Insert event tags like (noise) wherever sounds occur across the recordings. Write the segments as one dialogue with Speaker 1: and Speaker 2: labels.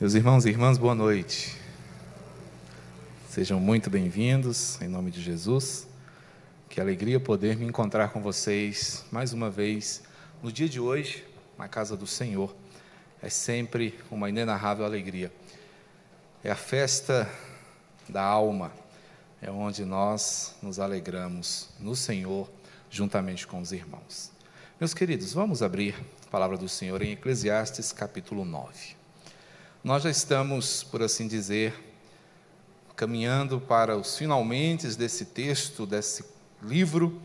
Speaker 1: Meus irmãos e irmãs, boa noite. Sejam muito bem-vindos, em nome de Jesus. Que alegria poder me encontrar com vocês mais uma vez no dia de hoje, na casa do Senhor. É sempre uma inenarrável alegria. É a festa da alma, é onde nós nos alegramos no Senhor, juntamente com os irmãos. Meus queridos, vamos abrir a palavra do Senhor em Eclesiastes capítulo 9. Nós já estamos, por assim dizer, caminhando para os finalmente desse texto, desse livro,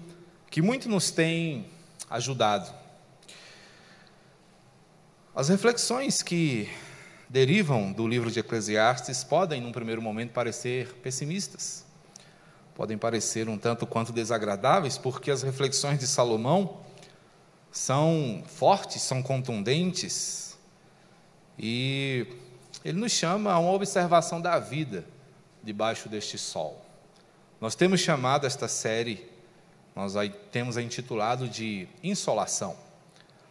Speaker 1: que muito nos tem ajudado. As reflexões que derivam do livro de Eclesiastes podem, num primeiro momento, parecer pessimistas, podem parecer um tanto quanto desagradáveis, porque as reflexões de Salomão são fortes, são contundentes e ele nos chama a uma observação da vida debaixo deste sol. Nós temos chamado esta série, nós temos a intitulado de Insolação.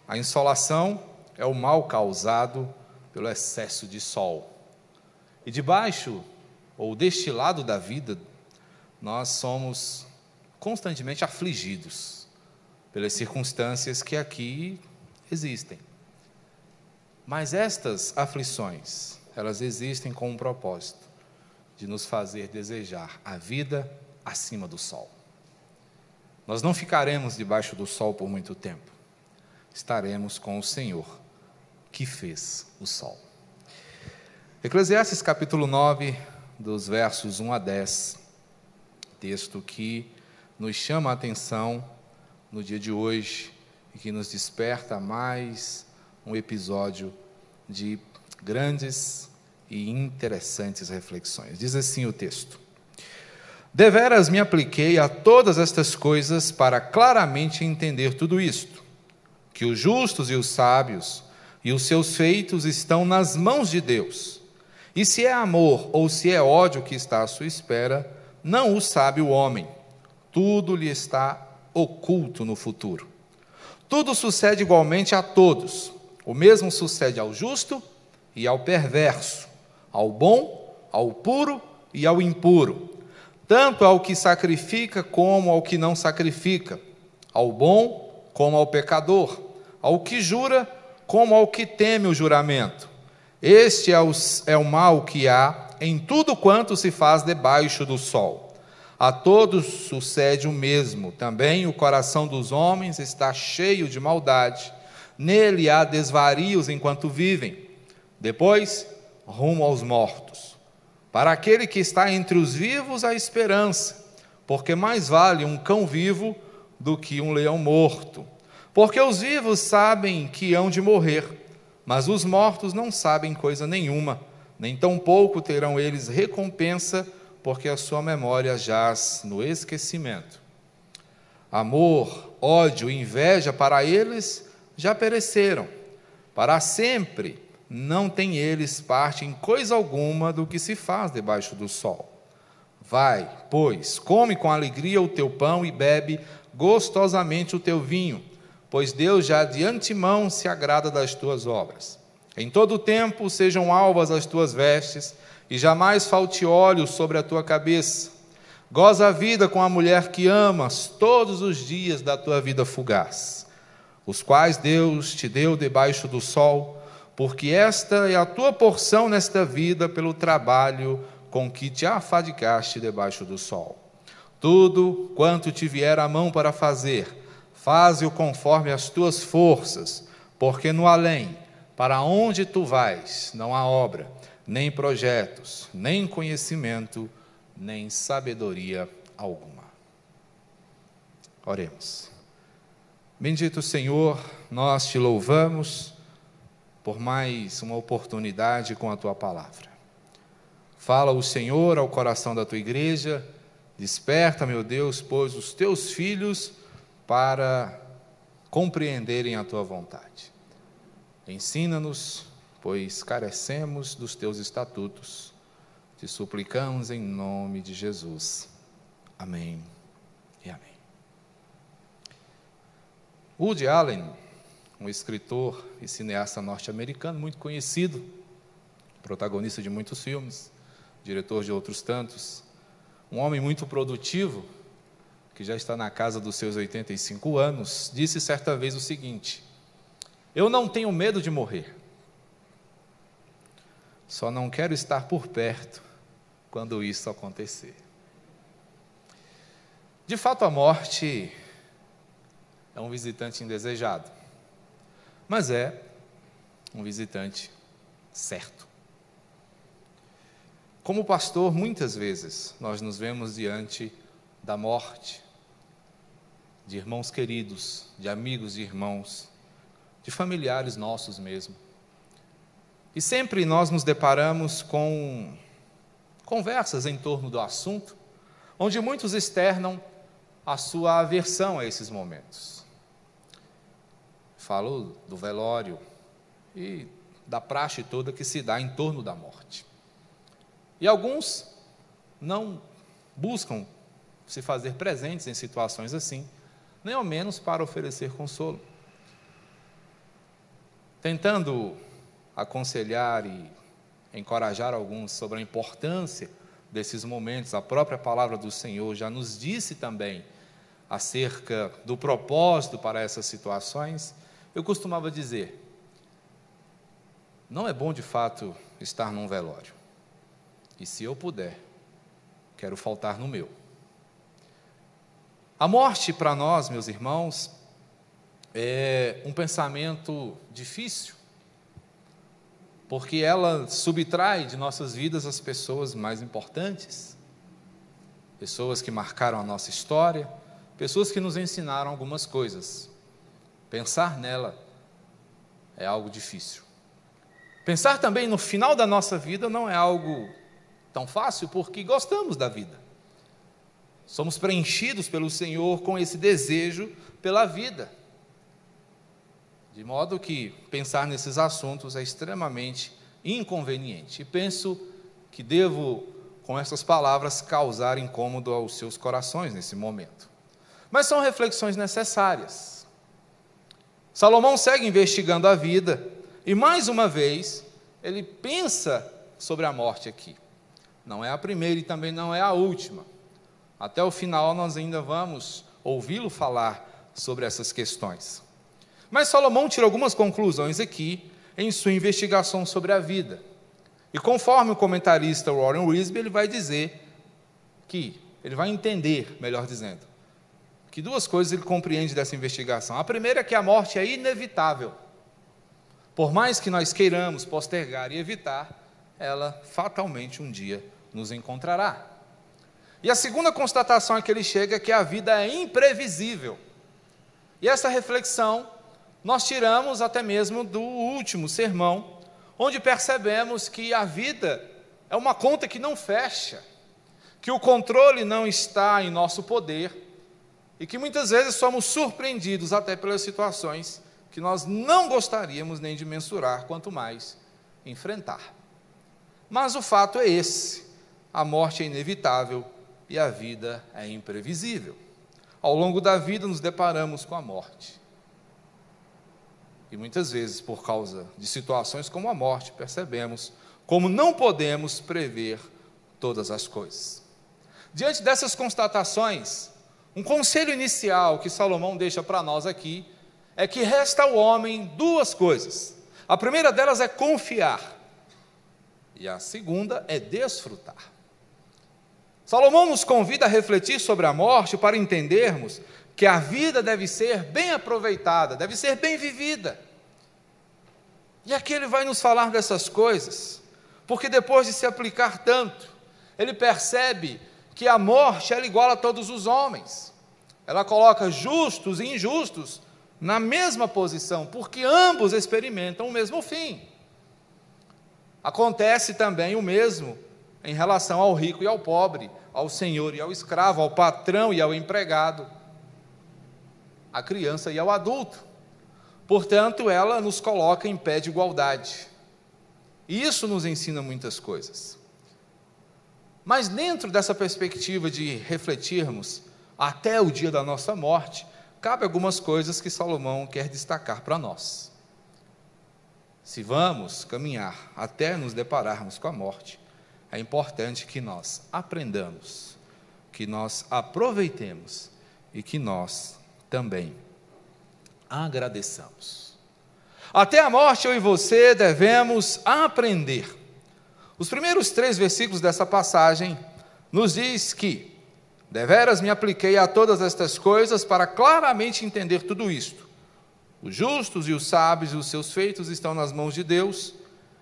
Speaker 1: A insolação é o mal causado pelo excesso de sol. E debaixo, ou deste lado da vida, nós somos constantemente afligidos pelas circunstâncias que aqui existem. Mas estas aflições, elas existem com um propósito de nos fazer desejar a vida acima do sol. Nós não ficaremos debaixo do sol por muito tempo. Estaremos com o Senhor que fez o sol. Eclesiastes capítulo 9, dos versos 1 a 10, texto que nos chama a atenção no dia de hoje e que nos desperta mais um episódio de grandes e interessantes reflexões. Diz assim o texto: Deveras me apliquei a todas estas coisas para claramente entender tudo isto, que os justos e os sábios e os seus feitos estão nas mãos de Deus. E se é amor ou se é ódio que está à sua espera, não o sabe o homem. Tudo lhe está oculto no futuro. Tudo sucede igualmente a todos. O mesmo sucede ao justo e ao perverso, ao bom, ao puro e ao impuro, tanto ao que sacrifica como ao que não sacrifica, ao bom como ao pecador, ao que jura como ao que teme o juramento. Este é o, é o mal que há em tudo quanto se faz debaixo do sol. A todos sucede o mesmo. Também o coração dos homens está cheio de maldade. Nele há desvarios enquanto vivem. Depois, rumo aos mortos. Para aquele que está entre os vivos, a esperança, porque mais vale um cão vivo do que um leão morto. Porque os vivos sabem que hão de morrer, mas os mortos não sabem coisa nenhuma, nem tampouco terão eles recompensa, porque a sua memória jaz no esquecimento. Amor, ódio, inveja para eles já pereceram. Para sempre não têm eles parte em coisa alguma do que se faz debaixo do sol. Vai, pois, come com alegria o teu pão e bebe gostosamente o teu vinho, pois Deus já de antemão se agrada das tuas obras. Em todo tempo sejam alvas as tuas vestes, e jamais falte óleo sobre a tua cabeça. Goza a vida com a mulher que amas todos os dias da tua vida fugaz, os quais Deus te deu debaixo do sol porque esta é a tua porção nesta vida pelo trabalho com que te afadigaste debaixo do sol. Tudo quanto te vier a mão para fazer, faze-o conforme as tuas forças, porque no além, para onde tu vais, não há obra, nem projetos, nem conhecimento, nem sabedoria alguma. Oremos. Bendito Senhor, nós te louvamos por mais uma oportunidade com a tua palavra. Fala o Senhor ao coração da tua igreja, desperta, meu Deus, pois os teus filhos para compreenderem a tua vontade. Ensina-nos, pois carecemos dos teus estatutos. Te suplicamos em nome de Jesus. Amém e amém. Woody Allen um escritor e cineasta norte-americano muito conhecido, protagonista de muitos filmes, diretor de outros tantos, um homem muito produtivo, que já está na casa dos seus 85 anos, disse certa vez o seguinte: Eu não tenho medo de morrer, só não quero estar por perto quando isso acontecer. De fato, a morte é um visitante indesejado, mas é um visitante certo. Como pastor, muitas vezes nós nos vemos diante da morte de irmãos queridos, de amigos e irmãos, de familiares nossos mesmo. E sempre nós nos deparamos com conversas em torno do assunto, onde muitos externam a sua aversão a esses momentos. Falo do velório e da praxe toda que se dá em torno da morte. E alguns não buscam se fazer presentes em situações assim, nem ao menos para oferecer consolo. Tentando aconselhar e encorajar alguns sobre a importância desses momentos, a própria palavra do Senhor já nos disse também acerca do propósito para essas situações. Eu costumava dizer: não é bom de fato estar num velório. E se eu puder, quero faltar no meu. A morte para nós, meus irmãos, é um pensamento difícil, porque ela subtrai de nossas vidas as pessoas mais importantes, pessoas que marcaram a nossa história, pessoas que nos ensinaram algumas coisas. Pensar nela é algo difícil. Pensar também no final da nossa vida não é algo tão fácil, porque gostamos da vida. Somos preenchidos pelo Senhor com esse desejo pela vida. De modo que pensar nesses assuntos é extremamente inconveniente. E penso que devo, com essas palavras, causar incômodo aos seus corações nesse momento. Mas são reflexões necessárias. Salomão segue investigando a vida e mais uma vez, ele pensa sobre a morte aqui. Não é a primeira e também não é a última. Até o final nós ainda vamos ouvi-lo falar sobre essas questões. Mas Salomão tira algumas conclusões aqui em sua investigação sobre a vida. E conforme o comentarista Warren Wisby, ele vai dizer que, ele vai entender, melhor dizendo, que duas coisas ele compreende dessa investigação. A primeira é que a morte é inevitável. Por mais que nós queiramos postergar e evitar, ela fatalmente um dia nos encontrará. E a segunda constatação a que ele chega é que a vida é imprevisível. E essa reflexão nós tiramos até mesmo do último sermão, onde percebemos que a vida é uma conta que não fecha, que o controle não está em nosso poder e que muitas vezes somos surpreendidos até pelas situações que nós não gostaríamos nem de mensurar, quanto mais enfrentar. Mas o fato é esse: a morte é inevitável e a vida é imprevisível. Ao longo da vida nos deparamos com a morte. E muitas vezes, por causa de situações como a morte, percebemos como não podemos prever todas as coisas. Diante dessas constatações, um conselho inicial que Salomão deixa para nós aqui é que resta ao homem duas coisas. A primeira delas é confiar, e a segunda é desfrutar. Salomão nos convida a refletir sobre a morte para entendermos que a vida deve ser bem aproveitada, deve ser bem vivida. E aqui ele vai nos falar dessas coisas, porque depois de se aplicar tanto, ele percebe que a morte é igual a todos os homens. Ela coloca justos e injustos na mesma posição, porque ambos experimentam o mesmo fim. Acontece também o mesmo em relação ao rico e ao pobre, ao senhor e ao escravo, ao patrão e ao empregado, à criança e ao adulto. Portanto, ela nos coloca em pé de igualdade. E isso nos ensina muitas coisas. Mas dentro dessa perspectiva de refletirmos até o dia da nossa morte, cabe algumas coisas que Salomão quer destacar para nós. se vamos caminhar até nos depararmos com a morte, é importante que nós aprendamos, que nós aproveitemos e que nós também agradeçamos. Até a morte, eu e você devemos aprender. Os primeiros três versículos dessa passagem nos diz que deveras me apliquei a todas estas coisas para claramente entender tudo isto. Os justos e os sábios e os seus feitos estão nas mãos de Deus,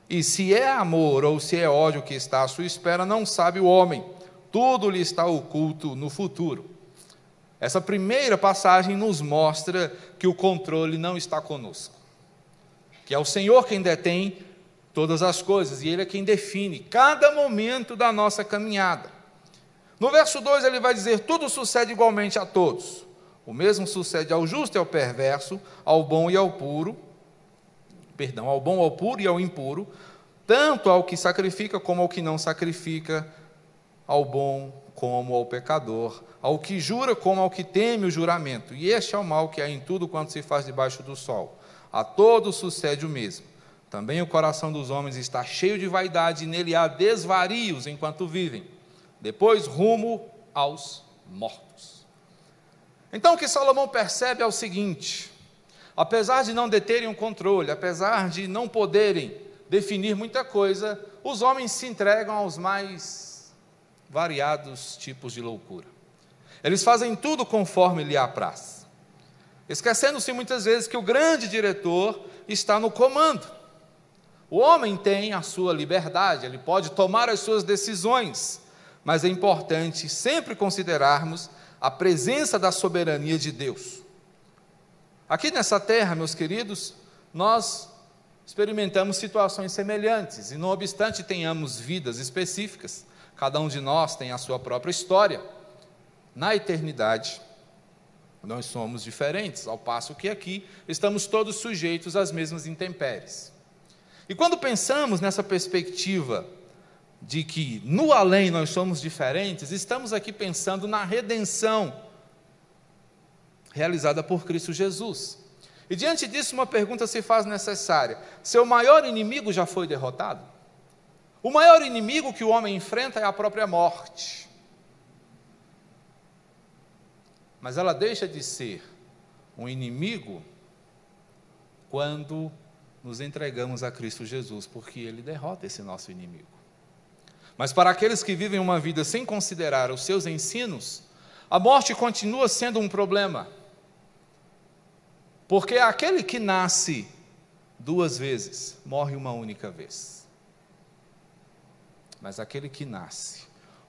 Speaker 1: e se é amor ou se é ódio que está à sua espera, não sabe o homem. Tudo lhe está oculto no futuro. Essa primeira passagem nos mostra que o controle não está conosco, que é o Senhor quem detém todas as coisas e Ele é quem define cada momento da nossa caminhada. No verso 2 ele vai dizer: Tudo sucede igualmente a todos. O mesmo sucede ao justo e ao perverso, ao bom e ao puro, perdão, ao bom, ao puro e ao impuro, tanto ao que sacrifica como ao que não sacrifica, ao bom como ao pecador, ao que jura como ao que teme o juramento. E este é o mal que há em tudo quanto se faz debaixo do sol. A todos sucede o mesmo. Também o coração dos homens está cheio de vaidade, e nele há desvarios enquanto vivem. Depois, rumo aos mortos. Então, o que Salomão percebe é o seguinte: apesar de não deterem um controle, apesar de não poderem definir muita coisa, os homens se entregam aos mais variados tipos de loucura. Eles fazem tudo conforme lhe apraz, esquecendo-se muitas vezes que o grande diretor está no comando. O homem tem a sua liberdade, ele pode tomar as suas decisões, mas é importante sempre considerarmos a presença da soberania de Deus. Aqui nessa terra, meus queridos, nós experimentamos situações semelhantes, e não obstante tenhamos vidas específicas, Cada um de nós tem a sua própria história. Na eternidade, nós somos diferentes, ao passo que aqui estamos todos sujeitos às mesmas intempéries. E quando pensamos nessa perspectiva de que no além nós somos diferentes, estamos aqui pensando na redenção realizada por Cristo Jesus. E diante disso, uma pergunta se faz necessária: seu maior inimigo já foi derrotado? O maior inimigo que o homem enfrenta é a própria morte. Mas ela deixa de ser um inimigo quando nos entregamos a Cristo Jesus, porque Ele derrota esse nosso inimigo. Mas para aqueles que vivem uma vida sem considerar os seus ensinos, a morte continua sendo um problema. Porque aquele que nasce duas vezes morre uma única vez. Mas aquele que nasce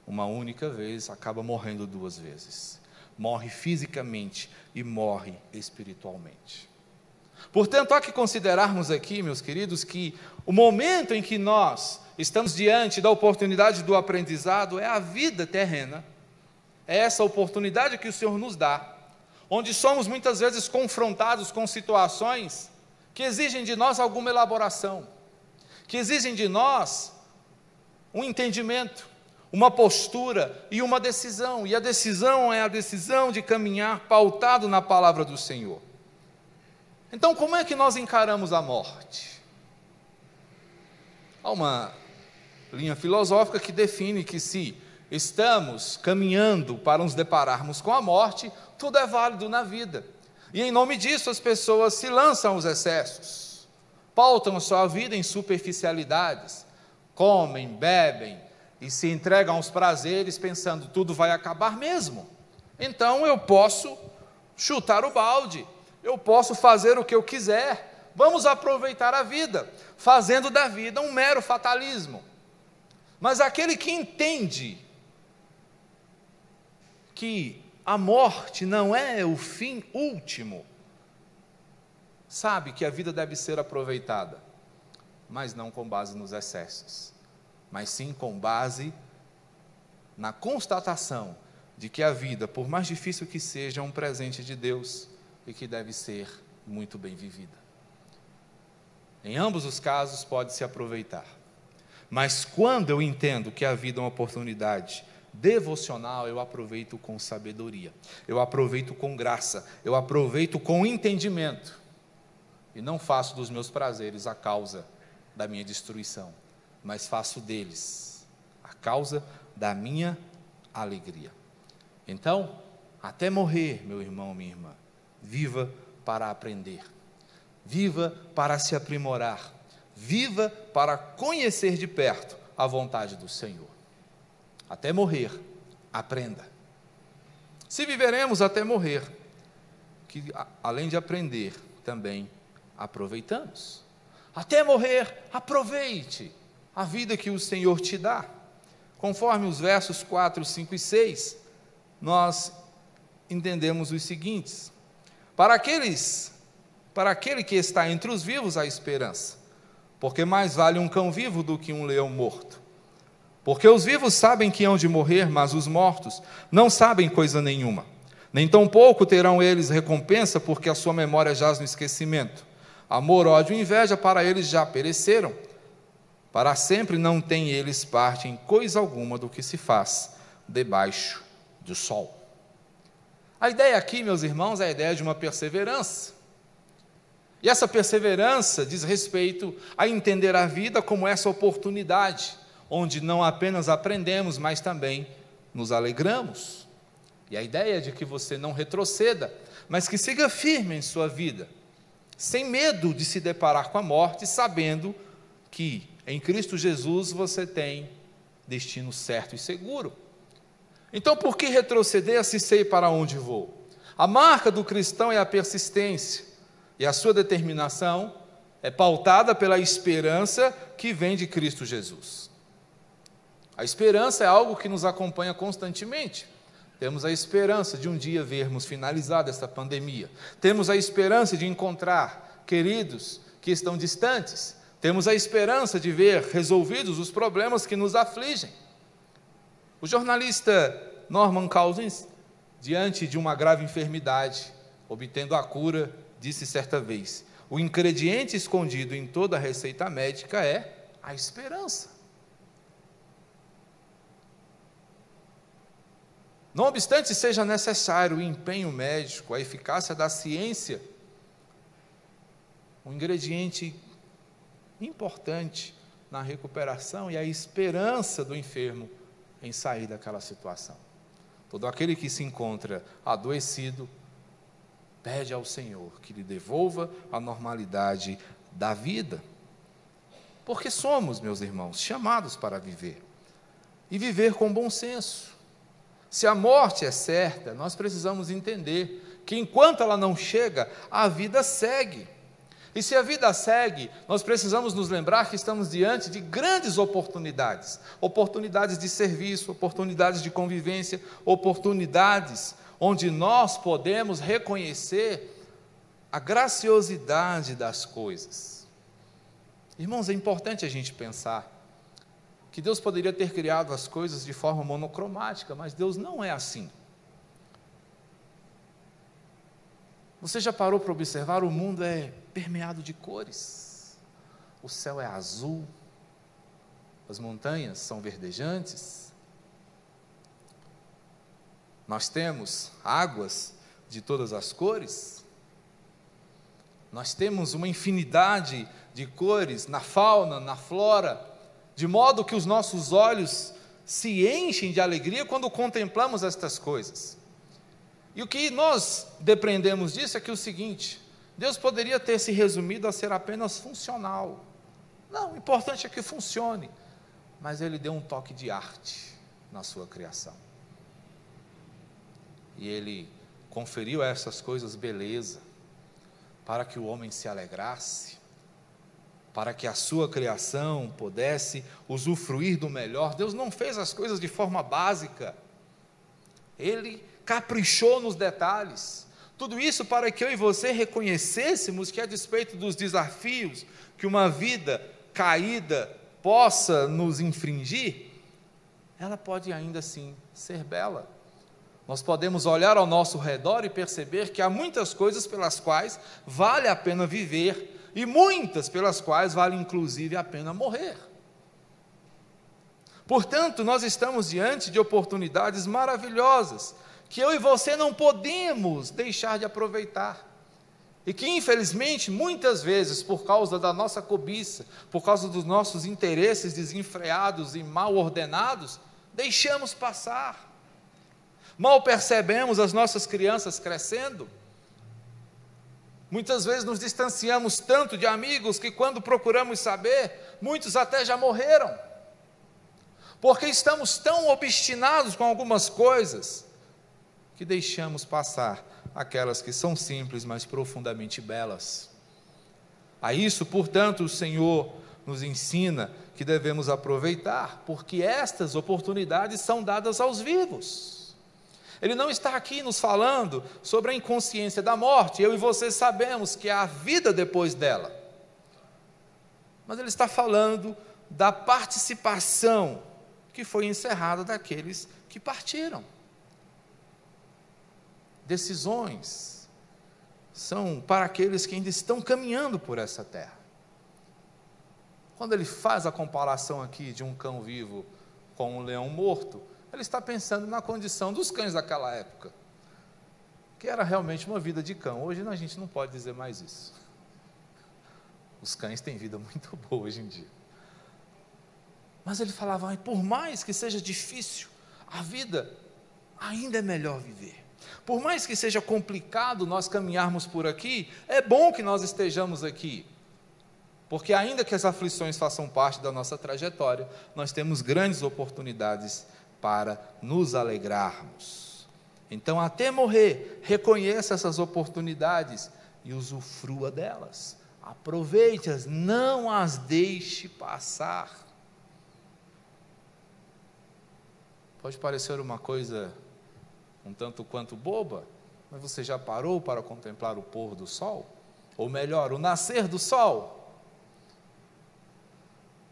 Speaker 1: uma única vez acaba morrendo duas vezes. Morre fisicamente e morre espiritualmente. Portanto, há que considerarmos aqui, meus queridos, que o momento em que nós estamos diante da oportunidade do aprendizado é a vida terrena, é essa oportunidade que o Senhor nos dá, onde somos muitas vezes confrontados com situações que exigem de nós alguma elaboração, que exigem de nós um entendimento, uma postura e uma decisão. E a decisão é a decisão de caminhar pautado na palavra do Senhor. Então, como é que nós encaramos a morte? Há uma linha filosófica que define que se estamos caminhando para nos depararmos com a morte, tudo é válido na vida. E em nome disso as pessoas se lançam aos excessos, pautam a sua vida em superficialidades, comem, bebem e se entregam aos prazeres pensando tudo vai acabar mesmo. Então eu posso chutar o balde, eu posso fazer o que eu quiser. Vamos aproveitar a vida, fazendo da vida um mero fatalismo. Mas aquele que entende que a morte não é o fim último, sabe que a vida deve ser aproveitada mas não com base nos excessos, mas sim com base na constatação de que a vida, por mais difícil que seja, é um presente de Deus e que deve ser muito bem vivida. Em ambos os casos pode se aproveitar. Mas quando eu entendo que a vida é uma oportunidade devocional, eu aproveito com sabedoria, eu aproveito com graça, eu aproveito com entendimento e não faço dos meus prazeres a causa da minha destruição, mas faço deles a causa da minha alegria. Então, até morrer, meu irmão, minha irmã, viva para aprender, viva para se aprimorar, viva para conhecer de perto a vontade do Senhor. Até morrer, aprenda. Se viveremos até morrer, que além de aprender, também aproveitamos. Até morrer, aproveite a vida que o Senhor te dá. Conforme os versos 4, 5 e 6, nós entendemos os seguintes: Para aqueles, para aquele que está entre os vivos há esperança, porque mais vale um cão vivo do que um leão morto. Porque os vivos sabem que hão de morrer, mas os mortos não sabem coisa nenhuma. Nem tampouco terão eles recompensa, porque a sua memória jaz no esquecimento. Amor, ódio e inveja para eles já pereceram. Para sempre não têm eles parte em coisa alguma do que se faz debaixo do sol. A ideia aqui, meus irmãos, é a ideia de uma perseverança. E essa perseverança diz respeito a entender a vida como essa oportunidade onde não apenas aprendemos, mas também nos alegramos. E a ideia é de que você não retroceda, mas que siga firme em sua vida, sem medo de se deparar com a morte, sabendo que em Cristo Jesus você tem destino certo e seguro. Então, por que retroceder se sei para onde vou? A marca do cristão é a persistência, e a sua determinação é pautada pela esperança que vem de Cristo Jesus. A esperança é algo que nos acompanha constantemente. Temos a esperança de um dia vermos finalizada esta pandemia. Temos a esperança de encontrar queridos que estão distantes. Temos a esperança de ver resolvidos os problemas que nos afligem. O jornalista Norman Cousins, diante de uma grave enfermidade, obtendo a cura, disse certa vez: o ingrediente escondido em toda receita médica é a esperança. Não obstante seja necessário o empenho médico, a eficácia da ciência, um ingrediente importante na recuperação e a esperança do enfermo em sair daquela situação. Todo aquele que se encontra adoecido, pede ao Senhor que lhe devolva a normalidade da vida. Porque somos, meus irmãos, chamados para viver e viver com bom senso. Se a morte é certa, nós precisamos entender que enquanto ela não chega, a vida segue. E se a vida segue, nós precisamos nos lembrar que estamos diante de grandes oportunidades oportunidades de serviço, oportunidades de convivência, oportunidades onde nós podemos reconhecer a graciosidade das coisas. Irmãos, é importante a gente pensar que Deus poderia ter criado as coisas de forma monocromática, mas Deus não é assim. Você já parou para observar? O mundo é permeado de cores. O céu é azul, as montanhas são verdejantes. Nós temos águas de todas as cores. Nós temos uma infinidade de cores na fauna, na flora de modo que os nossos olhos se enchem de alegria quando contemplamos estas coisas. E o que nós depreendemos disso é que o seguinte: Deus poderia ter se resumido a ser apenas funcional. Não, o importante é que funcione. Mas Ele deu um toque de arte na sua criação. E Ele conferiu a essas coisas beleza, para que o homem se alegrasse, para que a sua criação pudesse usufruir do melhor. Deus não fez as coisas de forma básica. Ele caprichou nos detalhes. Tudo isso para que eu e você reconhecêssemos que, a despeito dos desafios que uma vida caída possa nos infringir, ela pode ainda assim ser bela. Nós podemos olhar ao nosso redor e perceber que há muitas coisas pelas quais vale a pena viver e muitas pelas quais vale inclusive a pena morrer. Portanto, nós estamos diante de oportunidades maravilhosas que eu e você não podemos deixar de aproveitar. E que, infelizmente, muitas vezes, por causa da nossa cobiça, por causa dos nossos interesses desenfreados e mal ordenados, deixamos passar. Mal percebemos as nossas crianças crescendo. Muitas vezes nos distanciamos tanto de amigos que, quando procuramos saber, muitos até já morreram. Porque estamos tão obstinados com algumas coisas que deixamos passar aquelas que são simples, mas profundamente belas. A isso, portanto, o Senhor nos ensina que devemos aproveitar, porque estas oportunidades são dadas aos vivos. Ele não está aqui nos falando sobre a inconsciência da morte, eu e você sabemos que há vida depois dela. Mas ele está falando da participação que foi encerrada daqueles que partiram decisões são para aqueles que ainda estão caminhando por essa terra. Quando ele faz a comparação aqui de um cão vivo com um leão morto, ele está pensando na condição dos cães daquela época, que era realmente uma vida de cão. Hoje a gente não pode dizer mais isso. Os cães têm vida muito (laughs) boa hoje em dia. Mas ele falava, por mais que seja difícil, a vida ainda é melhor viver. Por mais que seja complicado nós caminharmos por aqui, é bom que nós estejamos aqui. Porque, ainda que as aflições façam parte da nossa trajetória, nós temos grandes oportunidades para nos alegrarmos. Então, até morrer, reconheça essas oportunidades e usufrua delas. Aproveite-as, não as deixe passar. Pode parecer uma coisa um tanto quanto boba, mas você já parou para contemplar o pôr do sol? Ou melhor, o nascer do sol?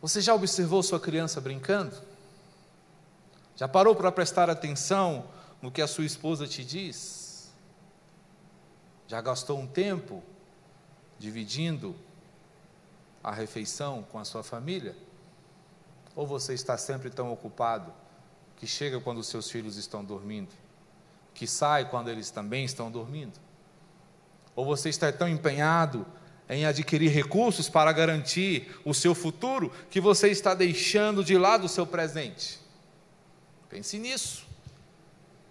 Speaker 1: Você já observou sua criança brincando? Já parou para prestar atenção no que a sua esposa te diz? Já gastou um tempo dividindo a refeição com a sua família? Ou você está sempre tão ocupado que chega quando seus filhos estão dormindo? Que sai quando eles também estão dormindo? Ou você está tão empenhado em adquirir recursos para garantir o seu futuro que você está deixando de lado o seu presente? Pense nisso,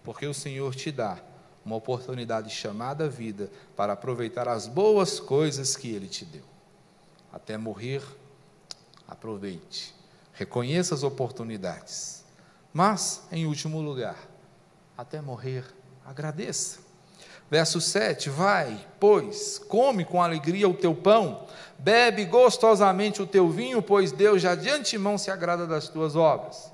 Speaker 1: porque o Senhor te dá uma oportunidade chamada vida para aproveitar as boas coisas que Ele te deu. Até morrer, aproveite, reconheça as oportunidades, mas, em último lugar, até morrer, agradeça. Verso 7: Vai, pois, come com alegria o teu pão, bebe gostosamente o teu vinho, pois Deus já de antemão se agrada das tuas obras.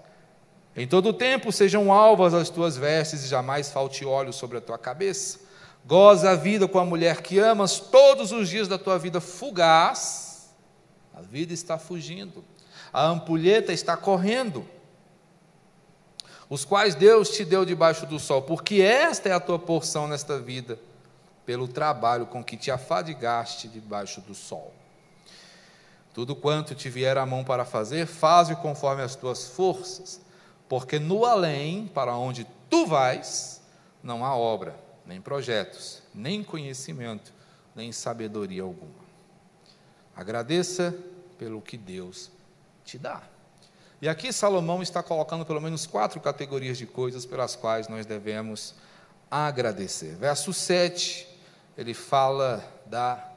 Speaker 1: Em todo tempo sejam alvas as tuas vestes e jamais falte óleo sobre a tua cabeça. Goza a vida com a mulher que amas todos os dias da tua vida fugaz. A vida está fugindo, a ampulheta está correndo os quais Deus te deu debaixo do sol, porque esta é a tua porção nesta vida, pelo trabalho com que te afadigaste debaixo do sol. Tudo quanto te vier a mão para fazer, faze conforme as tuas forças, porque no além, para onde tu vais, não há obra, nem projetos, nem conhecimento, nem sabedoria alguma. Agradeça pelo que Deus te dá. E aqui Salomão está colocando pelo menos quatro categorias de coisas pelas quais nós devemos agradecer. Verso 7, ele fala da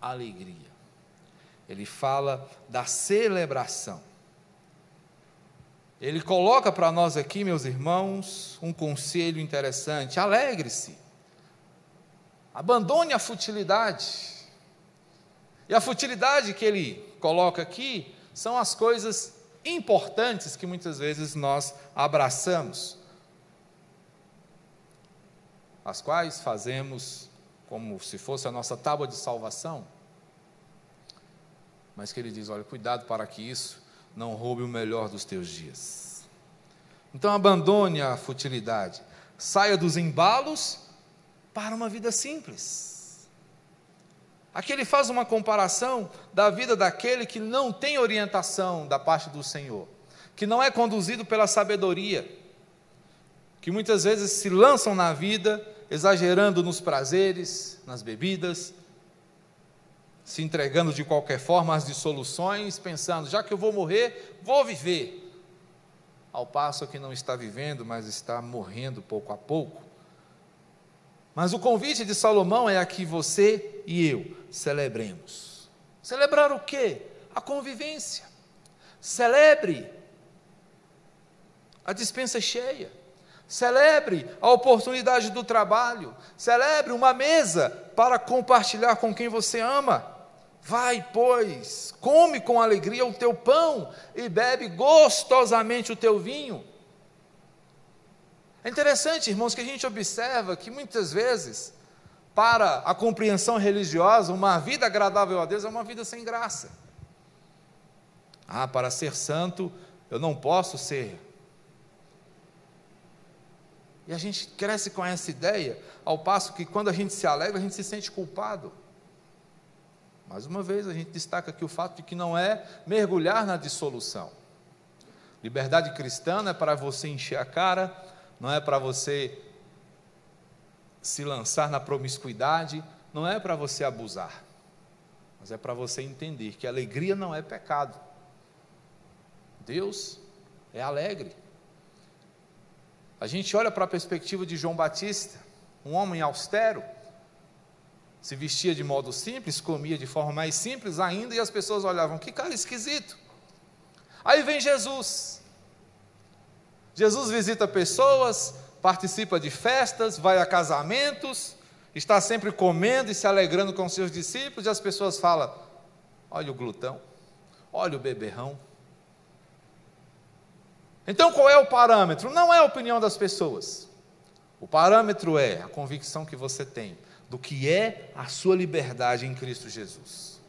Speaker 1: alegria. Ele fala da celebração. Ele coloca para nós aqui, meus irmãos, um conselho interessante: alegre-se, abandone a futilidade. E a futilidade que ele coloca aqui são as coisas importantes que muitas vezes nós abraçamos, as quais fazemos como se fosse a nossa tábua de salvação. Mas que ele diz: olha, cuidado para que isso não roube o melhor dos teus dias. Então abandone a futilidade, saia dos embalos para uma vida simples. Aqui ele faz uma comparação da vida daquele que não tem orientação da parte do Senhor, que não é conduzido pela sabedoria, que muitas vezes se lançam na vida exagerando nos prazeres, nas bebidas, se entregando de qualquer forma às dissoluções, pensando, já que eu vou morrer, vou viver. Ao passo que não está vivendo, mas está morrendo pouco a pouco. Mas o convite de Salomão é a que você e eu celebremos. Celebrar o quê? A convivência. Celebre a dispensa cheia. Celebre a oportunidade do trabalho. Celebre uma mesa para compartilhar com quem você ama. Vai, pois, come com alegria o teu pão e bebe gostosamente o teu vinho. É interessante, irmãos, que a gente observa que muitas vezes, para a compreensão religiosa, uma vida agradável a Deus é uma vida sem graça. Ah, para ser santo, eu não posso ser. E a gente cresce com essa ideia, ao passo que quando a gente se alegra, a gente se sente culpado. Mais uma vez, a gente destaca aqui o fato de que não é mergulhar na dissolução. Liberdade cristã não é para você encher a cara, não é para você se lançar na promiscuidade, não é para você abusar, mas é para você entender que alegria não é pecado. Deus é alegre. A gente olha para a perspectiva de João Batista, um homem austero, se vestia de modo simples, comia de forma mais simples ainda, e as pessoas olhavam, que cara esquisito. Aí vem Jesus. Jesus visita pessoas, participa de festas, vai a casamentos, está sempre comendo e se alegrando com seus discípulos, e as pessoas falam: olha o glutão, olha o beberrão. Então qual é o parâmetro? Não é a opinião das pessoas. O parâmetro é a convicção que você tem do que é a sua liberdade em Cristo Jesus.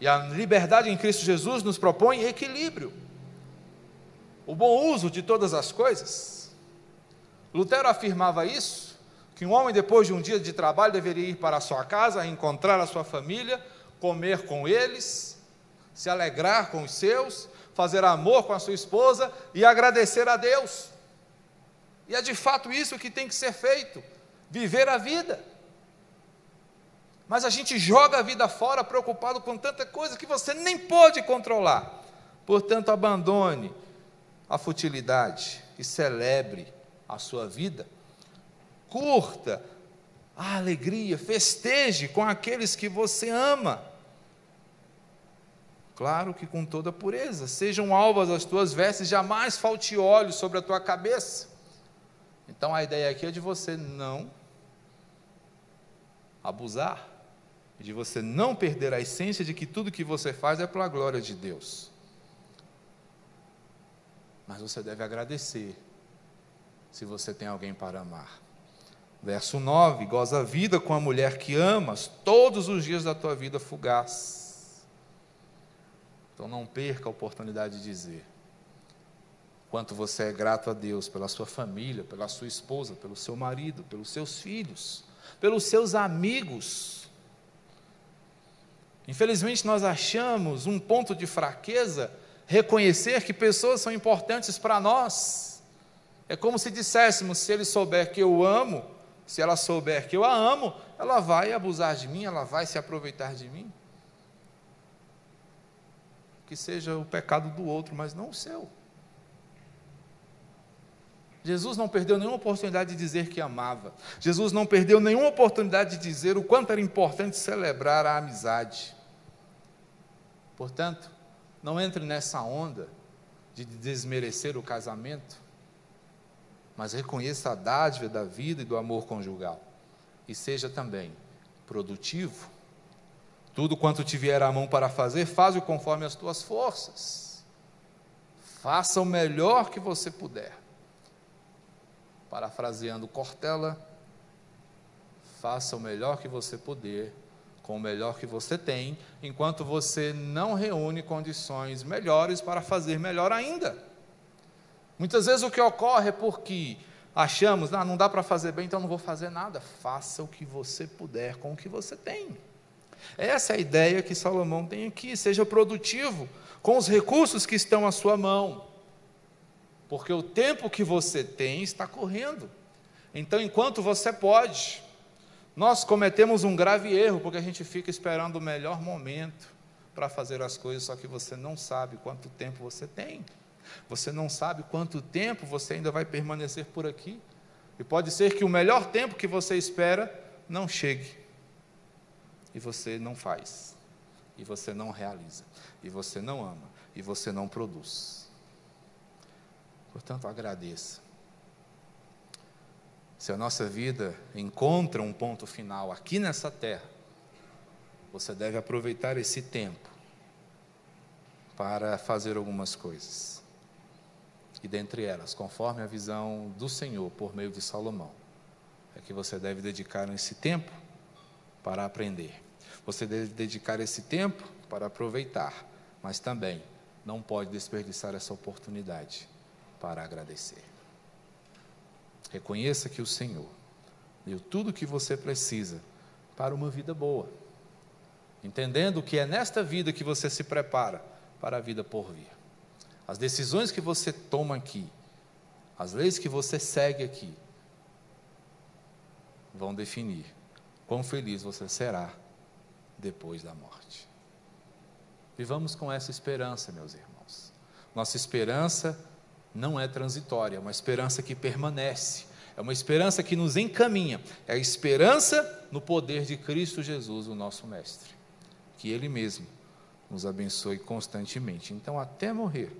Speaker 1: E a liberdade em Cristo Jesus nos propõe equilíbrio, o bom uso de todas as coisas. Lutero afirmava isso, que um homem depois de um dia de trabalho deveria ir para a sua casa, encontrar a sua família, comer com eles, se alegrar com os seus, fazer amor com a sua esposa e agradecer a Deus. E é de fato isso que tem que ser feito viver a vida. Mas a gente joga a vida fora preocupado com tanta coisa que você nem pode controlar. Portanto, abandone a futilidade e celebre a sua vida. Curta a alegria, festeje com aqueles que você ama. Claro que com toda pureza, sejam alvas as tuas vestes, jamais falte óleo sobre a tua cabeça. Então a ideia aqui é de você não abusar, de você não perder a essência de que tudo que você faz é para a glória de Deus. Mas você deve agradecer se você tem alguém para amar. Verso 9: Goza a vida com a mulher que amas todos os dias da tua vida fugaz. Então não perca a oportunidade de dizer quanto você é grato a Deus pela sua família, pela sua esposa, pelo seu marido, pelos seus filhos pelos seus amigos. Infelizmente, nós achamos um ponto de fraqueza reconhecer que pessoas são importantes para nós. É como se disséssemos: se ele souber que eu amo, se ela souber que eu a amo, ela vai abusar de mim, ela vai se aproveitar de mim. Que seja o pecado do outro, mas não o seu. Jesus não perdeu nenhuma oportunidade de dizer que amava. Jesus não perdeu nenhuma oportunidade de dizer o quanto era importante celebrar a amizade. Portanto, não entre nessa onda de desmerecer o casamento, mas reconheça a dádiva da vida e do amor conjugal. E seja também produtivo. Tudo quanto te vier à mão para fazer, faz-o conforme as tuas forças. Faça o melhor que você puder parafraseando Cortella, faça o melhor que você puder, com o melhor que você tem, enquanto você não reúne condições melhores para fazer melhor ainda. Muitas vezes o que ocorre é porque achamos, ah, não dá para fazer bem, então não vou fazer nada. Faça o que você puder com o que você tem. Essa é a ideia que Salomão tem aqui. Seja produtivo com os recursos que estão à sua mão porque o tempo que você tem está correndo. Então, enquanto você pode, nós cometemos um grave erro, porque a gente fica esperando o melhor momento para fazer as coisas, só que você não sabe quanto tempo você tem. Você não sabe quanto tempo você ainda vai permanecer por aqui. E pode ser que o melhor tempo que você espera não chegue. E você não faz. E você não realiza. E você não ama. E você não produz. Portanto, agradeça. Se a nossa vida encontra um ponto final aqui nessa terra, você deve aproveitar esse tempo para fazer algumas coisas. E dentre elas, conforme a visão do Senhor por meio de Salomão, é que você deve dedicar esse tempo para aprender. Você deve dedicar esse tempo para aproveitar, mas também não pode desperdiçar essa oportunidade para agradecer. Reconheça que o Senhor deu tudo o que você precisa para uma vida boa, entendendo que é nesta vida que você se prepara para a vida por vir. As decisões que você toma aqui, as leis que você segue aqui, vão definir quão feliz você será depois da morte. Vivamos com essa esperança, meus irmãos. Nossa esperança não é transitória, é uma esperança que permanece, é uma esperança que nos encaminha, é a esperança no poder de Cristo Jesus, o nosso Mestre. Que Ele mesmo nos abençoe constantemente. Então, até morrer,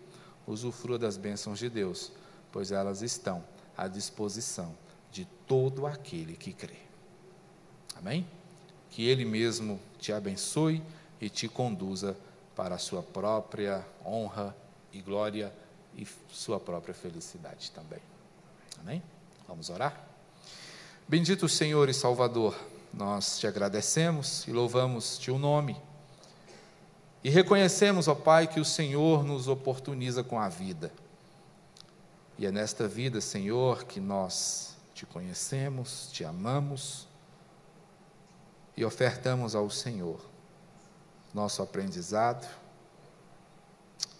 Speaker 1: usufrua das bênçãos de Deus, pois elas estão à disposição de todo aquele que crê. Amém? Que Ele mesmo te abençoe e te conduza para a sua própria honra e glória e sua própria felicidade também. Amém? Vamos orar? Bendito Senhor e Salvador, nós te agradecemos e louvamos teu nome. E reconhecemos, ó Pai, que o Senhor nos oportuniza com a vida. E é nesta vida, Senhor, que nós te conhecemos, te amamos e ofertamos ao Senhor nosso aprendizado,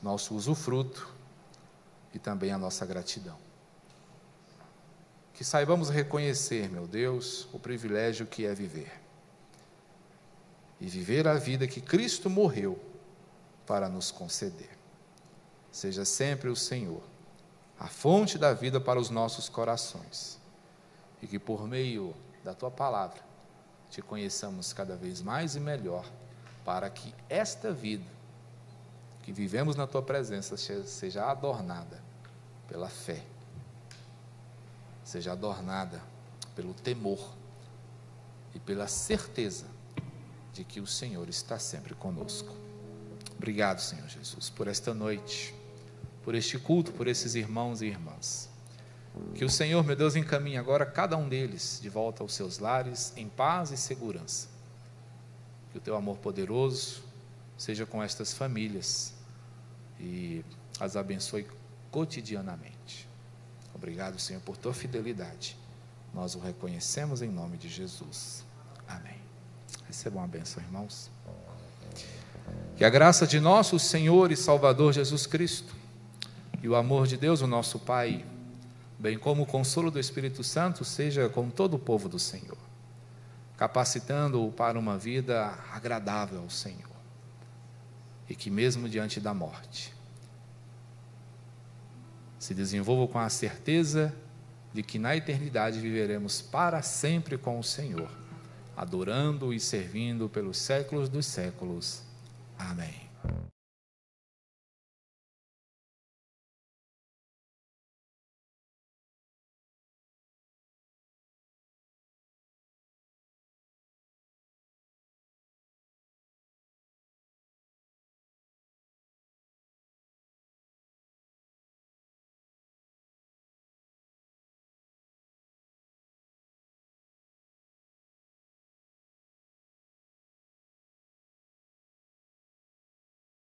Speaker 1: nosso usufruto e também a nossa gratidão. Que saibamos reconhecer, meu Deus, o privilégio que é viver. E viver a vida que Cristo morreu para nos conceder. Seja sempre o Senhor, a fonte da vida para os nossos corações. E que por meio da tua palavra te conheçamos cada vez mais e melhor, para que esta vida que vivemos na tua presença seja adornada pela fé, seja adornada pelo temor e pela certeza de que o Senhor está sempre conosco. Obrigado, Senhor Jesus, por esta noite, por este culto, por esses irmãos e irmãs. Que o Senhor, meu Deus, encaminhe agora cada um deles de volta aos seus lares em paz e segurança. Que o teu amor poderoso seja com estas famílias e as abençoe cotidianamente. Obrigado, Senhor, por tua fidelidade. Nós o reconhecemos em nome de Jesus. Amém. Recebam a bênção, irmãos. Que a graça de nosso Senhor e Salvador Jesus Cristo e o amor de Deus, o nosso Pai, bem como o consolo do Espírito Santo, seja com todo o povo do Senhor, capacitando-o para uma vida agradável ao Senhor. E que, mesmo diante da morte, se desenvolva com a certeza de que na eternidade viveremos para sempre com o Senhor, adorando e servindo pelos séculos dos séculos. Amém.